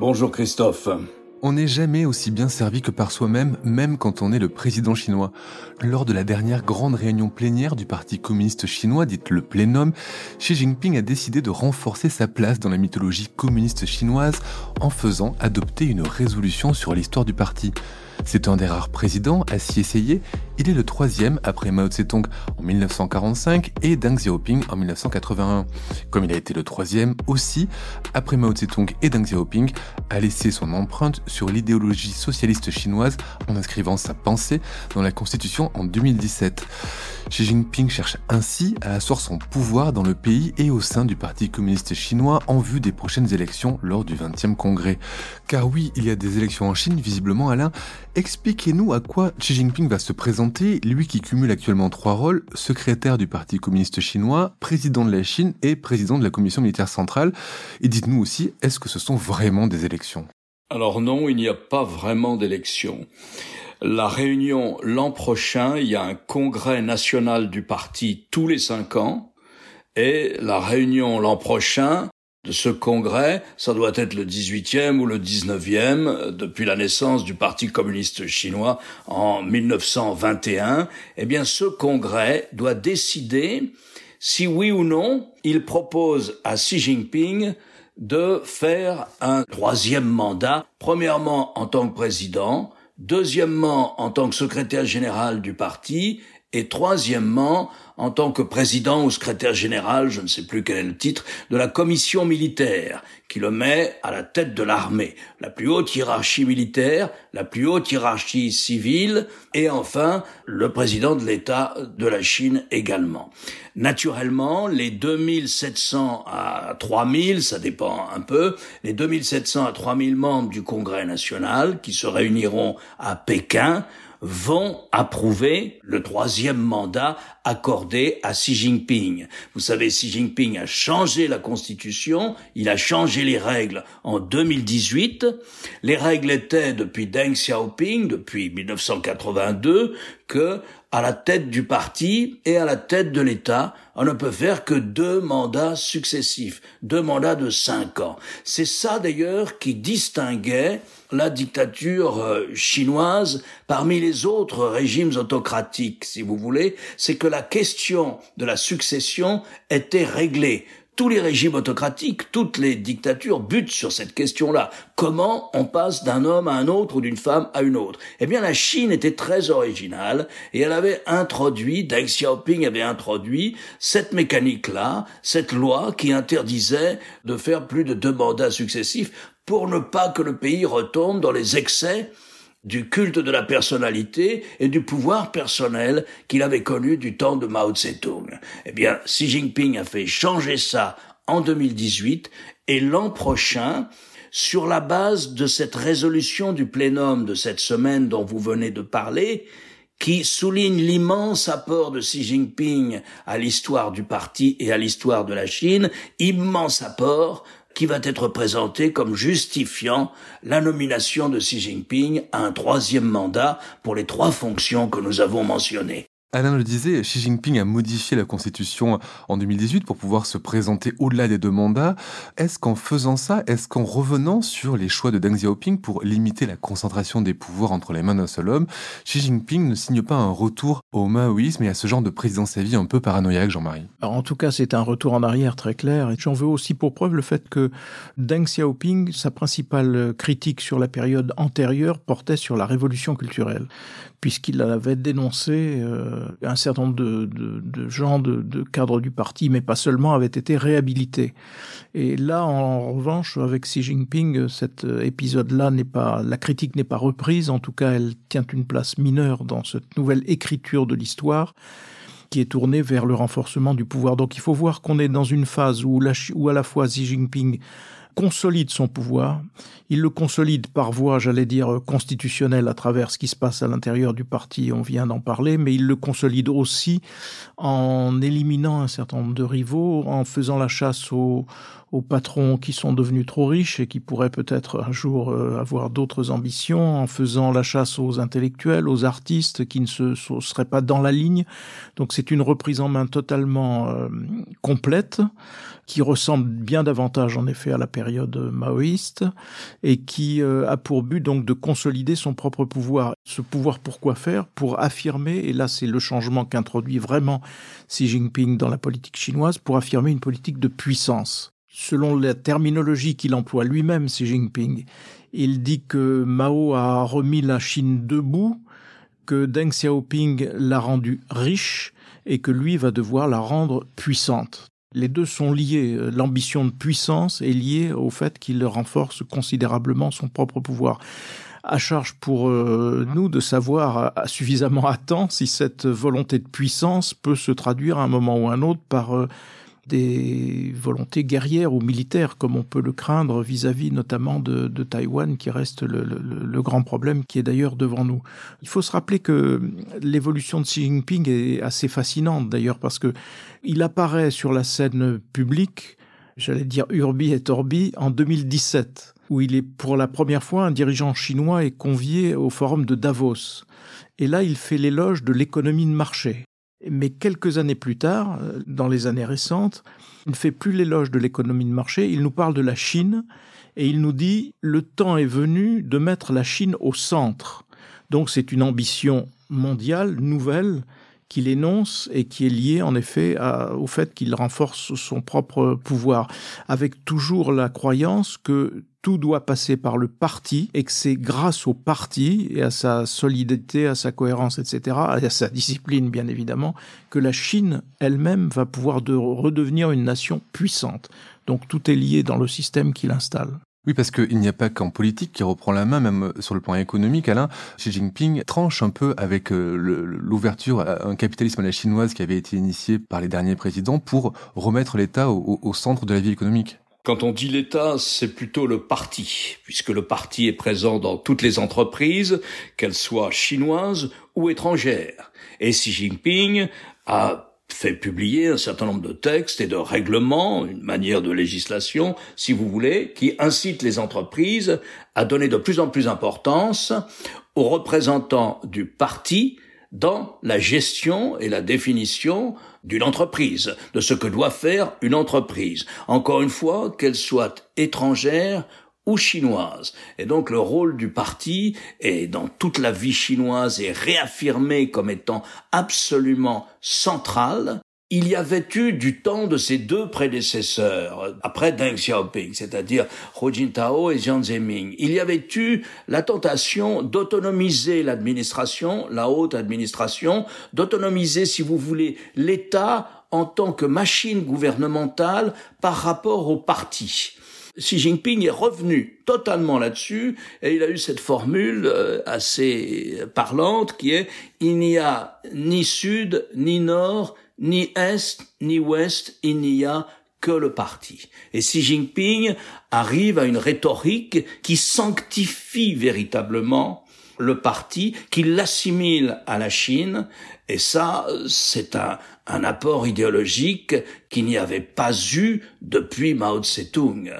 Bonjour Christophe. On n'est jamais aussi bien servi que par soi-même, même quand on est le président chinois. Lors de la dernière grande réunion plénière du Parti communiste chinois, dite le plénum, Xi Jinping a décidé de renforcer sa place dans la mythologie communiste chinoise en faisant adopter une résolution sur l'histoire du parti. C'est un des rares présidents à s'y essayer. Il est le troisième après Mao Tse-tung en 1945 et Deng Xiaoping en 1981. Comme il a été le troisième aussi après Mao Tse-tung et Deng Xiaoping a laissé son empreinte sur l'idéologie socialiste chinoise en inscrivant sa pensée dans la constitution en 2017. Xi Jinping cherche ainsi à asseoir son pouvoir dans le pays et au sein du Parti communiste chinois en vue des prochaines élections lors du 20e congrès. Car oui, il y a des élections en Chine, visiblement Alain. Expliquez-nous à quoi Xi Jinping va se présenter, lui qui cumule actuellement trois rôles, secrétaire du Parti communiste chinois, président de la Chine et président de la Commission militaire centrale. Et dites-nous aussi, est-ce que ce sont vraiment des élections? Alors non, il n'y a pas vraiment d'élections. La réunion l'an prochain, il y a un congrès national du parti tous les cinq ans, et la réunion l'an prochain de ce congrès, ça doit être le 18e ou le 19e depuis la naissance du Parti communiste chinois en 1921, eh bien ce congrès doit décider si oui ou non il propose à Xi Jinping de faire un troisième mandat, premièrement en tant que président, deuxièmement en tant que secrétaire général du parti, et troisièmement en tant que président ou secrétaire général, je ne sais plus quel est le titre, de la commission militaire, qui le met à la tête de l'armée, la plus haute hiérarchie militaire, la plus haute hiérarchie civile, et enfin le président de l'État de la Chine également. Naturellement, les 2700 à 3000, ça dépend un peu, les 2700 à 3000 membres du Congrès national qui se réuniront à Pékin vont approuver le troisième mandat accordé à Xi Jinping. Vous savez, Xi Jinping a changé la constitution, il a changé les règles en 2018. Les règles étaient depuis Deng Xiaoping, depuis 1982, que à la tête du parti et à la tête de l'État, on ne peut faire que deux mandats successifs, deux mandats de cinq ans. C'est ça d'ailleurs qui distinguait la dictature euh, chinoise parmi les autres régimes autocratiques, si vous voulez, c'est que la question de la succession était réglée tous les régimes autocratiques, toutes les dictatures butent sur cette question-là. Comment on passe d'un homme à un autre ou d'une femme à une autre? Eh bien, la Chine était très originale et elle avait introduit, Deng Xiaoping avait introduit cette mécanique-là, cette loi qui interdisait de faire plus de deux mandats successifs pour ne pas que le pays retombe dans les excès du culte de la personnalité et du pouvoir personnel qu'il avait connu du temps de Mao Tse-tung. Eh bien, Xi Jinping a fait changer ça en 2018 et l'an prochain, sur la base de cette résolution du plénum de cette semaine dont vous venez de parler, qui souligne l'immense apport de Xi Jinping à l'histoire du parti et à l'histoire de la Chine, immense apport, qui va être présenté comme justifiant la nomination de Xi Jinping à un troisième mandat pour les trois fonctions que nous avons mentionnées. Alain le disait, Xi Jinping a modifié la constitution en 2018 pour pouvoir se présenter au-delà des deux mandats. Est-ce qu'en faisant ça, est-ce qu'en revenant sur les choix de Deng Xiaoping pour limiter la concentration des pouvoirs entre les mains d'un seul homme, Xi Jinping ne signe pas un retour au maoïsme et à ce genre de présidence à vie un peu paranoïaque, Jean-Marie? En tout cas, c'est un retour en arrière très clair. Et j'en veux aussi pour preuve le fait que Deng Xiaoping, sa principale critique sur la période antérieure portait sur la révolution culturelle, puisqu'il avait dénoncé euh, un certain nombre de, gens, de, de, cadres du parti, mais pas seulement, avaient été réhabilités. Et là, en revanche, avec Xi Jinping, cet épisode-là n'est pas, la critique n'est pas reprise. En tout cas, elle tient une place mineure dans cette nouvelle écriture de l'histoire qui est tournée vers le renforcement du pouvoir. Donc il faut voir qu'on est dans une phase où, la, où à la fois Xi Jinping consolide son pouvoir. Il le consolide par voie, j'allais dire, constitutionnelle à travers ce qui se passe à l'intérieur du parti, on vient d'en parler, mais il le consolide aussi en éliminant un certain nombre de rivaux, en faisant la chasse aux, patrons qui sont devenus trop riches et qui pourraient peut-être un jour euh, avoir d'autres ambitions, en faisant la chasse aux intellectuels, aux artistes qui ne se, seraient pas dans la ligne. Donc c'est une reprise en main totalement euh, complète qui ressemble bien davantage en effet à la période maoïste et qui euh, a pour but donc de consolider son propre pouvoir. Ce pouvoir pour quoi faire? Pour affirmer, et là c'est le changement qu'introduit vraiment Xi Jinping dans la politique chinoise, pour affirmer une politique de puissance selon la terminologie qu'il emploie lui-même, Xi Jinping, il dit que Mao a remis la Chine debout, que Deng Xiaoping l'a rendue riche et que lui va devoir la rendre puissante. Les deux sont liés. L'ambition de puissance est liée au fait qu'il renforce considérablement son propre pouvoir. À charge pour euh, nous de savoir suffisamment à temps si cette volonté de puissance peut se traduire à un moment ou à un autre par euh, des volontés guerrières ou militaires, comme on peut le craindre vis-à-vis notamment de, Taïwan, qui reste le, grand problème qui est d'ailleurs devant nous. Il faut se rappeler que l'évolution de Xi Jinping est assez fascinante d'ailleurs parce que il apparaît sur la scène publique, j'allais dire urbi et orbi, en 2017 où il est pour la première fois un dirigeant chinois est convié au forum de Davos. Et là, il fait l'éloge de l'économie de marché. Mais quelques années plus tard, euh, dans les années récentes, il ne fait plus l'éloge de l'économie de marché, il nous parle de la Chine et il nous dit le temps est venu de mettre la Chine au centre. Donc c'est une ambition mondiale, nouvelle, qu'il énonce et qui est liée en effet au fait qu'il renforce son propre pouvoir, avec toujours la croyance que tout doit passer par le parti et que c'est grâce au parti et à sa solidité, à sa cohérence, etc., et à sa discipline, bien évidemment, que la Chine elle-même va pouvoir de redevenir une nation puissante. Donc tout est lié dans le système qu'il installe. Oui, parce qu'il n'y a pas qu'en politique qui reprend la main, même sur le plan économique, Alain. Xi Jinping tranche un peu avec euh, l'ouverture à un capitalisme à la chinoise qui avait été initié par les derniers présidents pour remettre l'État au centre de la vie économique. Quand on dit l'État, c'est plutôt le parti, puisque le parti est présent dans toutes les entreprises, qu'elles soient chinoises ou étrangères. Et Xi Jinping a fait publier un certain nombre de textes et de règlements, une manière de législation, si vous voulez, qui incite les entreprises à donner de plus en plus d'importance aux représentants du parti dans la gestion et la définition d'une entreprise, de ce que doit faire une entreprise. Encore une fois, qu'elle soit étrangère ou chinoise. Et donc le rôle du parti est dans toute la vie chinoise est réaffirmé comme étant absolument central il y avait eu du temps de ses deux prédécesseurs, après Deng Xiaoping, c'est-à-dire Hu Jintao et Jiang Zemin. Il y avait eu la tentation d'autonomiser l'administration, la haute administration, d'autonomiser, si vous voulez, l'État en tant que machine gouvernementale par rapport au parti. Xi Jinping est revenu totalement là-dessus et il a eu cette formule euh, assez parlante qui est il n'y a ni sud ni nord ni Est ni Ouest, il n'y a que le parti. Et Xi Jinping arrive à une rhétorique qui sanctifie véritablement le parti, qui l'assimile à la Chine, et ça, c'est un, un apport idéologique qu'il n'y avait pas eu depuis Mao Tse-tung.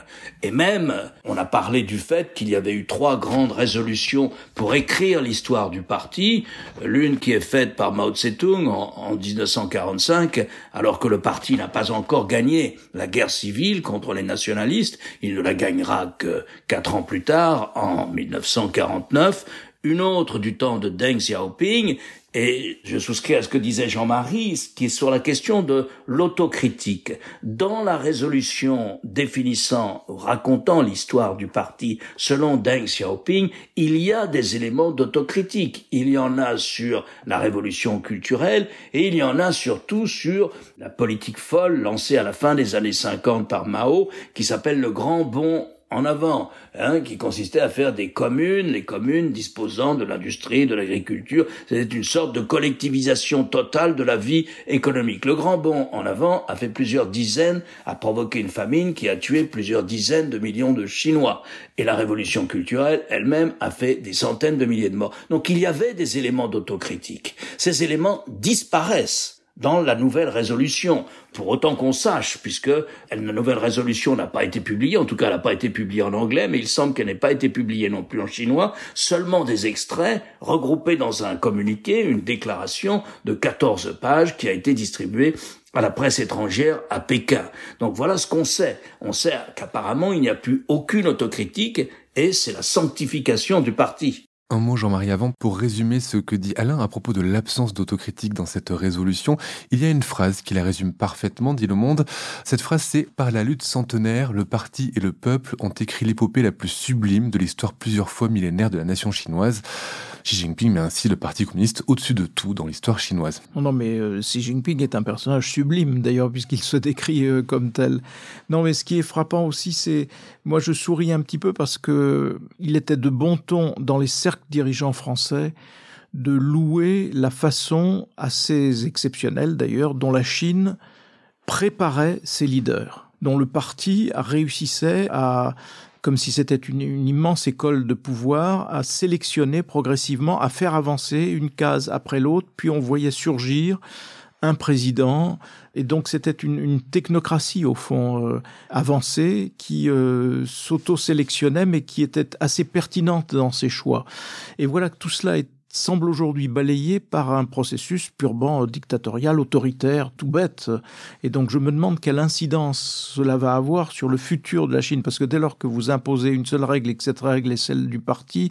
Et même, on a parlé du fait qu'il y avait eu trois grandes résolutions pour écrire l'histoire du parti, l'une qui est faite par Mao Tse-tung en, en 1945, alors que le parti n'a pas encore gagné la guerre civile contre les nationalistes, il ne la gagnera que quatre ans plus tard, en 1949, une autre du temps de Deng Xiaoping, et je souscris à ce que disait Jean-Marie, qui est sur la question de l'autocritique. Dans la résolution définissant, racontant l'histoire du parti selon Deng Xiaoping, il y a des éléments d'autocritique. Il y en a sur la révolution culturelle et il y en a surtout sur la politique folle lancée à la fin des années 50 par Mao, qui s'appelle le grand bond en avant, hein, qui consistait à faire des communes, les communes disposant de l'industrie, de l'agriculture. C'était une sorte de collectivisation totale de la vie économique. Le grand bond en avant a fait plusieurs dizaines, a provoqué une famine qui a tué plusieurs dizaines de millions de Chinois. Et la révolution culturelle elle-même a fait des centaines de milliers de morts. Donc il y avait des éléments d'autocritique. Ces éléments disparaissent dans la nouvelle résolution. Pour autant qu'on sache, puisque la nouvelle résolution n'a pas été publiée, en tout cas elle n'a pas été publiée en anglais, mais il semble qu'elle n'ait pas été publiée non plus en chinois, seulement des extraits regroupés dans un communiqué, une déclaration de 14 pages qui a été distribuée à la presse étrangère à Pékin. Donc voilà ce qu'on sait. On sait qu'apparemment il n'y a plus aucune autocritique et c'est la sanctification du parti. Un mot, Jean-Marie, avant, pour résumer ce que dit Alain à propos de l'absence d'autocritique dans cette résolution. Il y a une phrase qui la résume parfaitement, dit Le Monde. Cette phrase, c'est Par la lutte centenaire, le parti et le peuple ont écrit l'épopée la plus sublime de l'histoire plusieurs fois millénaire de la nation chinoise. Xi Jinping met ainsi le Parti communiste au-dessus de tout dans l'histoire chinoise. Non, mais euh, Xi Jinping est un personnage sublime, d'ailleurs, puisqu'il se décrit euh, comme tel. Non, mais ce qui est frappant aussi, c'est, moi, je souris un petit peu parce que il était de bon ton dans les cercles dirigeants français de louer la façon assez exceptionnelle, d'ailleurs, dont la Chine préparait ses leaders, dont le parti réussissait à comme si c'était une, immense école de pouvoir, à sélectionner progressivement, à faire avancer une case après l'autre, puis on voyait surgir un président, et donc c'était une, technocratie au fond euh, avancée qui euh, s'auto-sélectionnait mais qui était assez pertinente dans ses choix. Et voilà que tout cela est semble aujourd'hui balayé par un processus purement dictatorial, autoritaire, tout bête. Et donc je me demande quelle incidence cela va avoir sur le futur de la Chine, parce que dès lors que vous imposez une seule règle et que cette règle est celle du parti,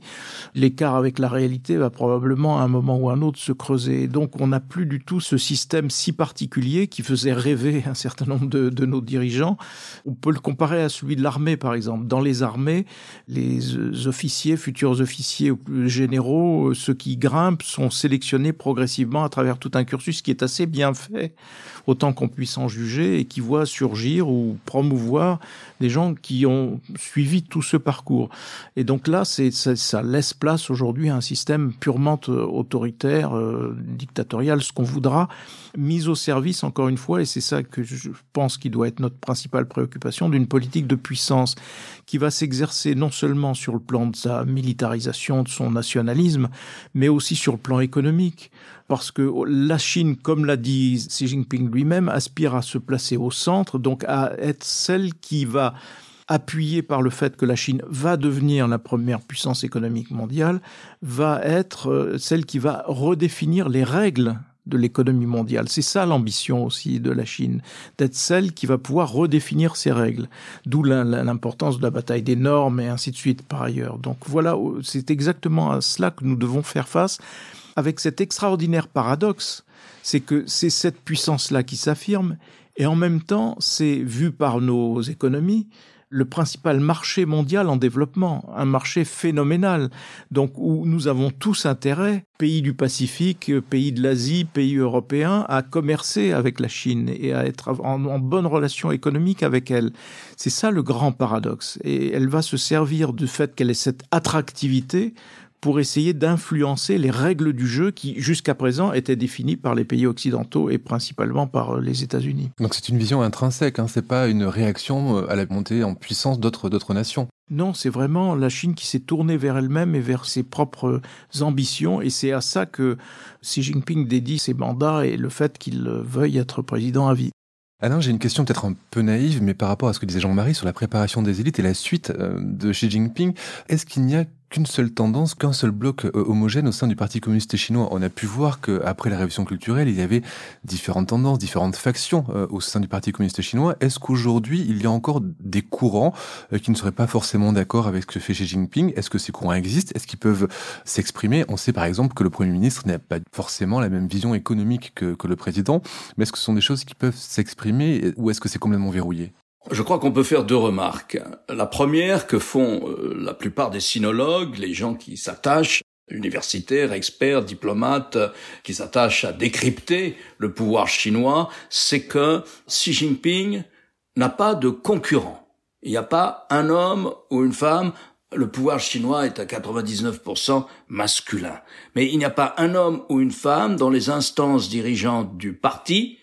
l'écart avec la réalité va probablement à un moment ou à un autre se creuser. donc on n'a plus du tout ce système si particulier qui faisait rêver un certain nombre de, de nos dirigeants. On peut le comparer à celui de l'armée, par exemple. Dans les armées, les officiers, futurs officiers généraux, ceux qui grimpent sont sélectionnés progressivement à travers tout un cursus qui est assez bien fait, autant qu'on puisse en juger, et qui voit surgir ou promouvoir des gens qui ont suivi tout ce parcours. Et donc là, c'est ça, laisse place aujourd'hui à un système purement euh, autoritaire, euh, dictatorial, ce qu'on voudra, mis au service, encore une fois, et c'est ça que je pense qui doit être notre principale préoccupation, d'une politique de puissance qui va s'exercer non seulement sur le plan de sa militarisation, de son nationalisme, mais aussi sur le plan économique. Parce que la Chine, comme l'a dit Xi Jinping lui-même, aspire à se placer au centre, donc à être celle qui va appuyée par le fait que la Chine va devenir la première puissance économique mondiale, va être euh, celle qui va redéfinir les règles de l'économie mondiale. C'est ça l'ambition aussi de la Chine, d'être celle qui va pouvoir redéfinir ses règles. D'où l'importance de la bataille des normes et ainsi de suite par ailleurs. Donc voilà, c'est exactement à cela que nous devons faire face avec cet extraordinaire paradoxe, c'est que c'est cette puissance-là qui s'affirme et en même temps, c'est vu par nos économies le principal marché mondial en développement, un marché phénoménal, donc où nous avons tous intérêt, pays du Pacifique, pays de l'Asie, pays européens, à commercer avec la Chine et à être en, bonne relation économique avec elle. C'est ça le grand paradoxe. Et elle va se servir du fait qu'elle ait cette attractivité pour essayer d'influencer les règles du jeu qui, jusqu'à présent, étaient définies par les pays occidentaux et principalement par euh, les États-Unis. Donc c'est une vision intrinsèque, hein, c'est pas une réaction euh, à la montée en puissance d'autres d'autres nations. Non, c'est vraiment la Chine qui s'est tournée vers elle-même et vers ses propres ambitions, et c'est à ça que Xi Jinping dédie ses mandats et le fait qu'il veuille être président à vie. Alain, j'ai une question peut-être un peu naïve, mais par rapport à ce que disait Jean-Marie sur la préparation des élites et la suite euh, de Xi Jinping, est-ce qu'il n'y a qu'une seule tendance, qu'un seul bloc euh, homogène au sein du Parti communiste chinois. On a pu voir qu'après la révolution culturelle, il y avait différentes tendances, différentes factions euh, au sein du Parti communiste chinois. Est-ce qu'aujourd'hui, il y a encore des courants euh, qui ne seraient pas forcément d'accord avec ce que fait Xi Jinping? Est-ce que ces courants existent? Est-ce qu'ils peuvent s'exprimer? On sait par exemple que le Premier ministre n'a pas forcément la même vision économique que, que le président, mais est-ce que ce sont des choses qui peuvent s'exprimer ou est-ce que c'est complètement verrouillé? Je crois qu'on peut faire deux remarques. La première que font euh, la plupart des sinologues, les gens qui s'attachent universitaires, experts, diplomates, qui s'attachent à décrypter le pouvoir chinois, c'est que Xi Jinping n'a pas de concurrent. Il n'y a pas un homme ou une femme le pouvoir chinois est à 99% masculin. Mais il n'y a pas un homme ou une femme dans les instances dirigeantes du parti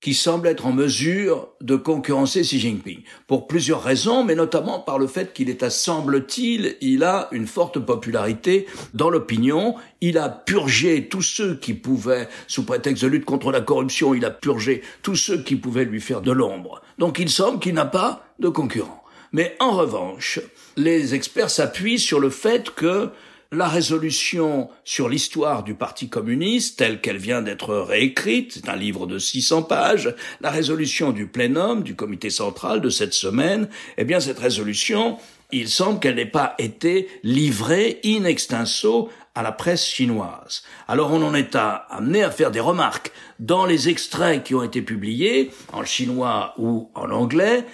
qui semble être en mesure de concurrencer Xi Jinping. Pour plusieurs raisons, mais notamment par le fait qu'il est, à semble-t-il, il a une forte popularité dans l'opinion. Il a purgé tous ceux qui pouvaient, sous prétexte de lutte contre la corruption, il a purgé tous ceux qui pouvaient lui faire de l'ombre. Donc il semble qu'il n'a pas de concurrent. Mais en revanche, les experts s'appuient sur le fait que la résolution sur l'histoire du Parti communiste, telle qu'elle vient d'être réécrite, c'est un livre de 600 pages, la résolution du plénum du comité central de cette semaine, eh bien cette résolution, il semble qu'elle n'ait pas été livrée in extenso à la presse chinoise. Alors on en est amené à faire des remarques. Dans les extraits qui ont été publiés, en chinois ou en anglais,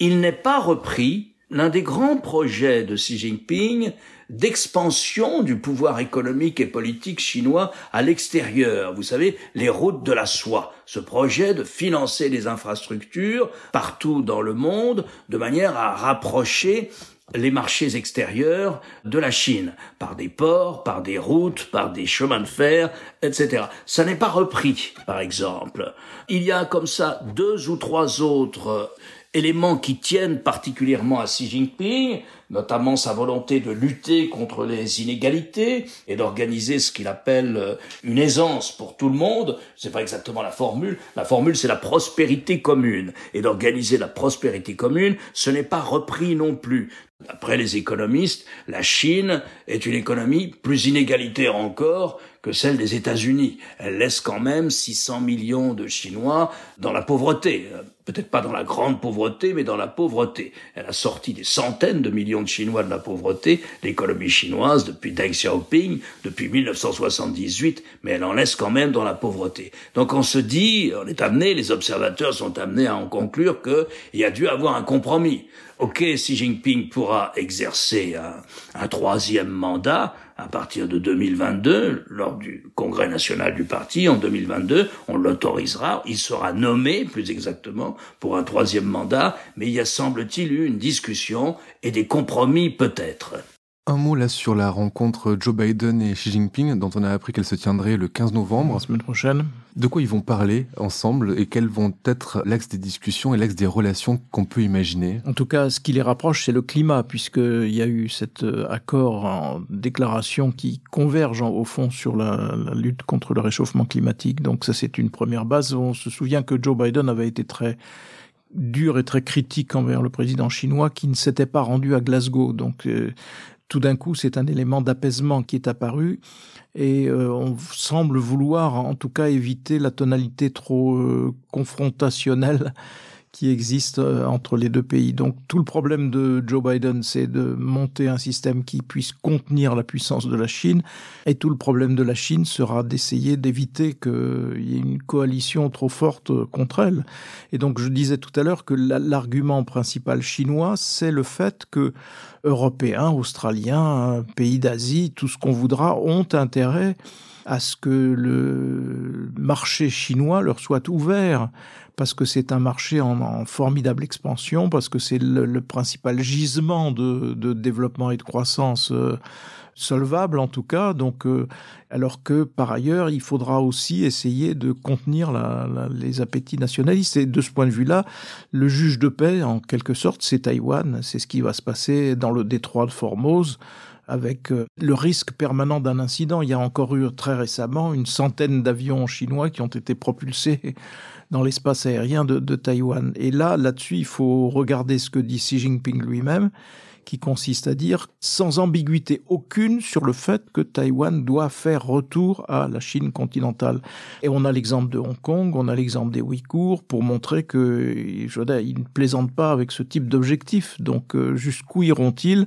il n'est pas repris l'un des grands projets de Xi Jinping d'expansion du pouvoir économique et politique chinois à l'extérieur. Vous savez, les routes de la soie. Ce projet de financer les infrastructures partout dans le monde de manière à rapprocher les marchés extérieurs de la Chine, par des ports, par des routes, par des chemins de fer, etc. Ça n'est pas repris, par exemple. Il y a comme ça deux ou trois autres éléments qui tiennent particulièrement à Xi Jinping, notamment sa volonté de lutter contre les inégalités et d'organiser ce qu'il appelle euh, une aisance pour tout le monde. C'est pas exactement la formule. La formule, c'est la prospérité commune. Et d'organiser la prospérité commune, ce n'est pas repris non plus. D'après les économistes, la Chine est une économie plus inégalitaire encore que celle des États-Unis. Elle laisse quand même 600 millions de Chinois dans la pauvreté. Peut-être pas dans la grande pauvreté, mais dans la pauvreté. Elle a sorti des centaines de millions Chinois de la pauvreté, l'économie chinoise, depuis Deng Xiaoping, depuis 1978, mais elle en laisse quand même dans la pauvreté. Donc on se dit, on est amené, les observateurs sont amenés à en conclure qu'il y a dû avoir un compromis. Ok, Xi Jinping pourra exercer un, troisième mandat à partir de 2022, lors du congrès national du parti en 2022, on l'autorisera, il sera nommé plus exactement pour un troisième mandat, mais il y a semble-t-il eu une discussion et des compromis peut-être. Un mot là sur la rencontre Joe Biden et Xi Jinping, dont on a appris qu'elle se tiendrait le 15 novembre. La semaine prochaine. De quoi ils vont parler ensemble et quels vont être l'axe des discussions et l'axe des relations qu'on peut imaginer? En tout cas, ce qui les rapproche, c'est le climat, puisqu'il y a eu cet euh, accord en déclaration qui converge au fond sur la, la lutte contre le réchauffement climatique. Donc ça, c'est une première base. On se souvient que Joe Biden avait été très dur et très critique envers le président chinois qui ne s'était pas rendu à Glasgow. Donc euh, tout d'un coup, c'est un élément d'apaisement qui est apparu et euh, on semble vouloir en tout cas éviter la tonalité trop euh, confrontationnelle qui existe euh, entre les deux pays. Donc tout le problème de Joe Biden, c'est de monter un système qui puisse contenir la puissance de la Chine, et tout le problème de la Chine sera d'essayer d'éviter qu'il y ait une coalition trop forte contre elle. Et donc je disais tout à l'heure que l'argument principal chinois, c'est le fait que Européens, Australiens, pays d'Asie, tout ce qu'on voudra, ont intérêt à ce que le marché chinois leur soit ouvert parce que c'est un marché en, formidable expansion, parce que c'est le, principal gisement de, développement et de croissance euh, solvable en tout cas. Donc, euh, alors que par ailleurs, il faudra aussi essayer de contenir les appétits nationalistes. Et de ce point de vue-là, le juge de paix, en quelque sorte, c'est Taïwan. C'est ce qui va se passer dans le détroit de Formose avec euh, le risque permanent d'un incident. Il y a encore eu très récemment une centaine d'avions chinois qui ont été propulsés dans l'espace aérien de, de Taïwan. Et là, là-dessus, il faut regarder ce que dit Xi Jinping lui-même qui consiste à dire sans ambiguïté aucune sur le fait que Taïwan doit faire retour à la Chine continentale. Et on a l'exemple de Hong Kong, on a l'exemple des Ouïghours pour montrer que je ils ne plaisantent pas avec ce type d'objectif. Donc euh, jusqu'où iront-ils?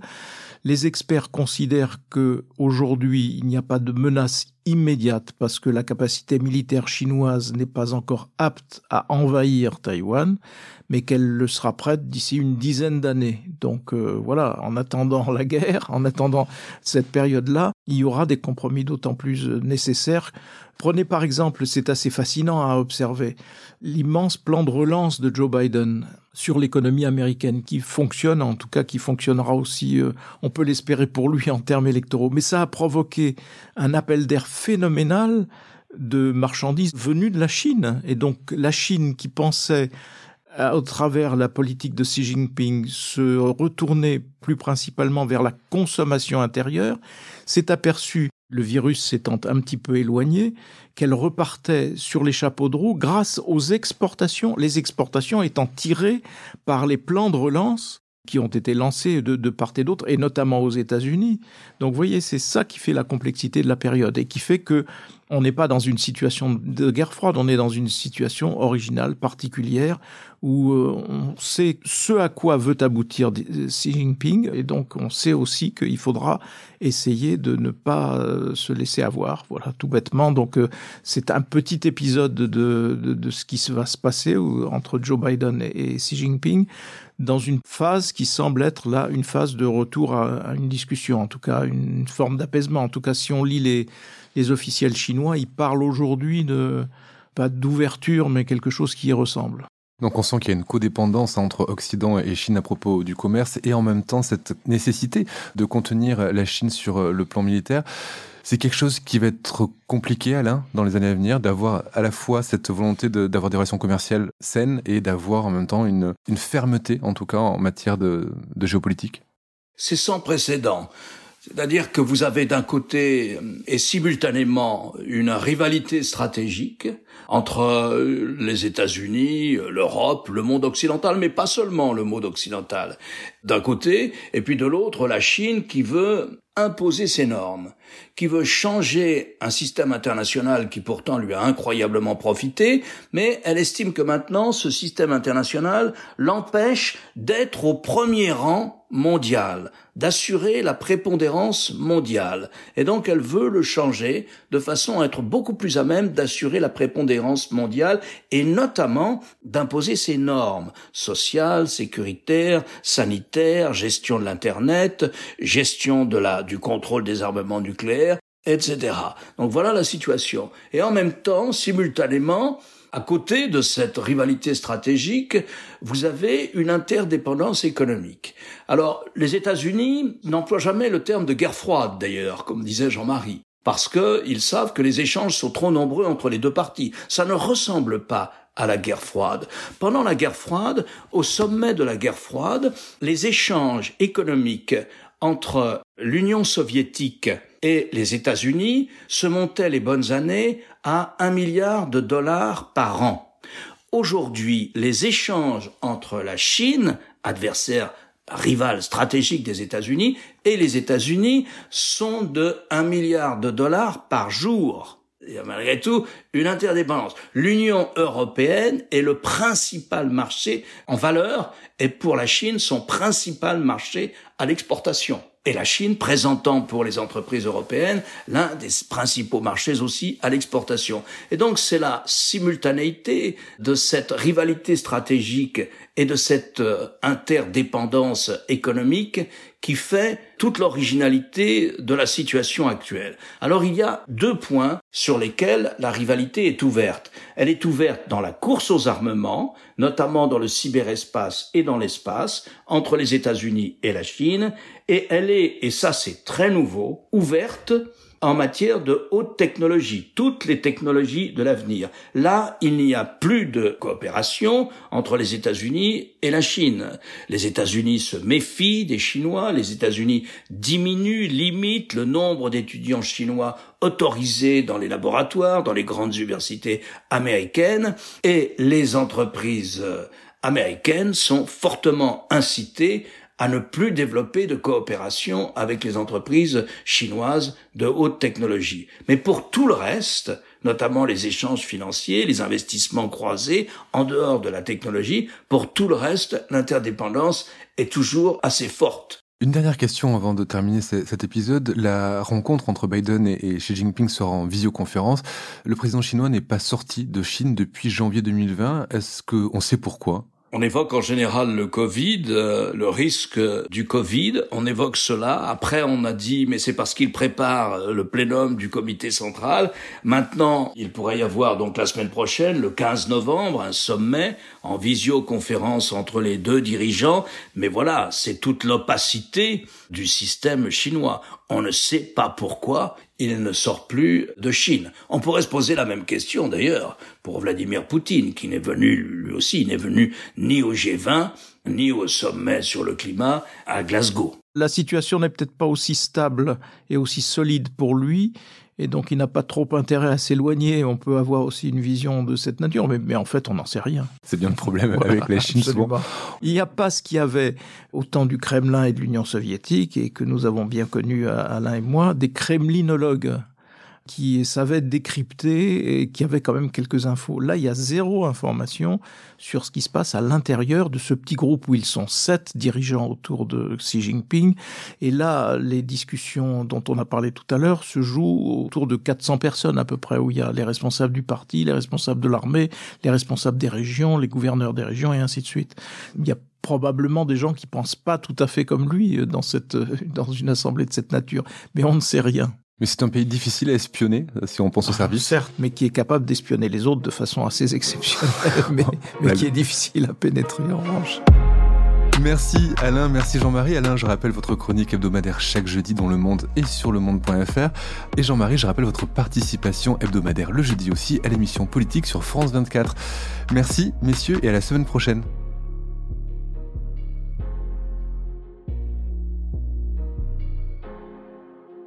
Les experts considèrent que aujourd'hui il n'y a pas de menace immédiate parce que la capacité militaire chinoise n'est pas encore apte à envahir Taïwan, mais qu'elle le sera prête d'ici une dizaine d'années. Donc euh, voilà, en attendant la guerre, en attendant cette période-là, il y aura des compromis d'autant plus nécessaires. Prenez par exemple, c'est assez fascinant à observer, l'immense plan de relance de Joe Biden sur l'économie américaine qui fonctionne, en tout cas qui fonctionnera aussi, euh, on peut l'espérer pour lui en termes électoraux. Mais ça a provoqué un appel d'air phénoménal de marchandises venues de la Chine. Et donc la Chine qui pensait au travers la politique de Xi Jinping, se retourner plus principalement vers la consommation intérieure, s'est aperçu, le virus s'étant un petit peu éloigné, qu'elle repartait sur les chapeaux de roue grâce aux exportations, les exportations étant tirées par les plans de relance qui ont été lancés de, part et d'autre, et notamment aux États-Unis. Donc, vous voyez, c'est ça qui fait la complexité de la période et qui fait que on n'est pas dans une situation de guerre froide, on est dans une situation originale, particulière, où euh, on sait ce à quoi veut aboutir Xi Jinping, et donc on sait aussi qu'il faudra essayer de ne pas euh, se laisser avoir, voilà, tout bêtement. Donc euh, c'est un petit épisode de, de, ce qui va se passer entre Joe Biden et, Xi Jinping, dans une phase qui semble être là une phase de retour à, à une discussion, en tout cas une forme d'apaisement. En tout cas, si on lit les les officiels chinois, ils parlent aujourd'hui de pas d'ouverture, mais quelque chose qui y ressemble. Donc on sent qu'il y a une codépendance entre Occident et Chine à propos du commerce et en même temps cette nécessité de contenir la Chine sur le plan militaire. C'est quelque chose qui va être compliqué, Alain, dans les années à venir, d'avoir à la fois cette volonté d'avoir des relations commerciales saines et d'avoir en même temps une, une, fermeté, en tout cas en matière de, de géopolitique C'est sans précédent. C'est-à-dire que vous avez d'un côté euh, et simultanément une rivalité stratégique entre euh, les États-Unis, euh, l'Europe, le monde occidental, mais pas seulement le monde occidental, d'un côté, et puis de l'autre la Chine qui veut imposer ses normes, qui veut changer un système international qui pourtant lui a incroyablement profité, mais elle estime que maintenant ce système international l'empêche d'être au premier rang mondial, d'assurer la prépondérance mondiale. Et donc elle veut le changer de façon à être beaucoup plus à même d'assurer la prépondérance mondiale et notamment d'imposer ses normes sociales, sécuritaires, sanitaires, gestion de l'Internet, gestion de la, du contrôle des armements nucléaires, etc. Donc voilà la situation. Et en même temps, simultanément, à côté de cette rivalité stratégique, vous avez une interdépendance économique. Alors, les États-Unis n'emploient jamais le terme de guerre froide, d'ailleurs, comme disait Jean-Marie, parce qu'ils savent que les échanges sont trop nombreux entre les deux parties. Ça ne ressemble pas à la guerre froide. Pendant la guerre froide, au sommet de la guerre froide, les échanges économiques entre l'Union soviétique et les États-Unis se montaient les bonnes années à un milliard de dollars par an. Aujourd'hui, les échanges entre la Chine, adversaire rival stratégique des États-Unis, et les États-Unis sont de un milliard de dollars par jour. Il y a malgré tout une interdépendance. L'Union européenne est le principal marché en valeur et pour la Chine son principal marché à l'exportation et la Chine présentant pour les entreprises européennes l'un des principaux marchés aussi à l'exportation. Et donc c'est la simultanéité de cette rivalité stratégique et de cette euh, interdépendance économique qui fait toute l'originalité de la situation actuelle. Alors il y a deux points sur lesquels la rivalité est ouverte. Elle est ouverte dans la course aux armements, notamment dans le cyberespace et dans l'espace, entre les États-Unis et la Chine, et elle est, et ça c'est très nouveau, ouverte en matière de haute technologie, toutes les technologies de l'avenir. Là, il n'y a plus de coopération entre les États-Unis et la Chine. Les États-Unis se méfient des Chinois, les États-Unis diminuent, limitent le nombre d'étudiants chinois autorisés dans les laboratoires, dans les grandes universités américaines, et les entreprises américaines sont fortement incitées à ne plus développer de coopération avec les entreprises chinoises de haute technologie. Mais pour tout le reste, notamment les échanges financiers, les investissements croisés en dehors de la technologie, pour tout le reste, l'interdépendance est toujours assez forte. Une dernière question avant de terminer cet épisode. La rencontre entre Biden et Xi Jinping sera en visioconférence. Le président chinois n'est pas sorti de Chine depuis janvier 2020. Est-ce qu'on sait pourquoi? On évoque en général le Covid, euh, le risque du Covid, on évoque cela. Après, on a dit, mais c'est parce qu'il prépare le plénum du comité central. Maintenant, il pourrait y avoir donc la semaine prochaine, le 15 novembre, un sommet en visioconférence entre les deux dirigeants. Mais voilà, c'est toute l'opacité du système chinois. On ne sait pas pourquoi il ne sort plus de Chine. On pourrait se poser la même question d'ailleurs pour Vladimir Poutine, qui n'est venu, lui aussi, n'est venu ni au G20, ni au sommet sur le climat à Glasgow. La situation n'est peut-être pas aussi stable et aussi solide pour lui, et donc il n'a pas trop intérêt à s'éloigner. On peut avoir aussi une vision de cette nature, mais, en fait, on n'en sait rien. C'est bien le problème avec la Chine souvent. Il n'y a pas ce qu'il y avait au temps du Kremlin et de l'Union soviétique, et que nous avons bien connu Alain et moi, des kremlinologues qui savait décrypter et qui avait quand même quelques infos. Là, il y a zéro information sur ce qui se passe à l'intérieur de ce petit groupe où ils sont sept dirigeants autour de Xi Jinping. Et là, les discussions dont on a parlé tout à l'heure se jouent autour de 400 personnes à peu près, où il y a les responsables du parti, les responsables de l'armée, les responsables des régions, les gouverneurs des régions et ainsi de suite. Il y a probablement des gens qui pensent pas tout à fait comme lui dans cette, dans une assemblée de cette nature. Mais on ne sait rien. Mais c'est un pays difficile à espionner, euh, si on pense au ah, service. certes, mais qui est capable d'espionner les autres de façon assez exceptionnelle, mais, mais qui est difficile à pénétrer en revanche. Merci Alain, merci Jean-Marie. Alain, je rappelle votre chronique hebdomadaire chaque jeudi dans Le Monde et sur le monde.fr. Et Jean-Marie, je rappelle votre participation hebdomadaire le jeudi aussi à l'émission politique sur France 24. Merci messieurs et à la semaine prochaine.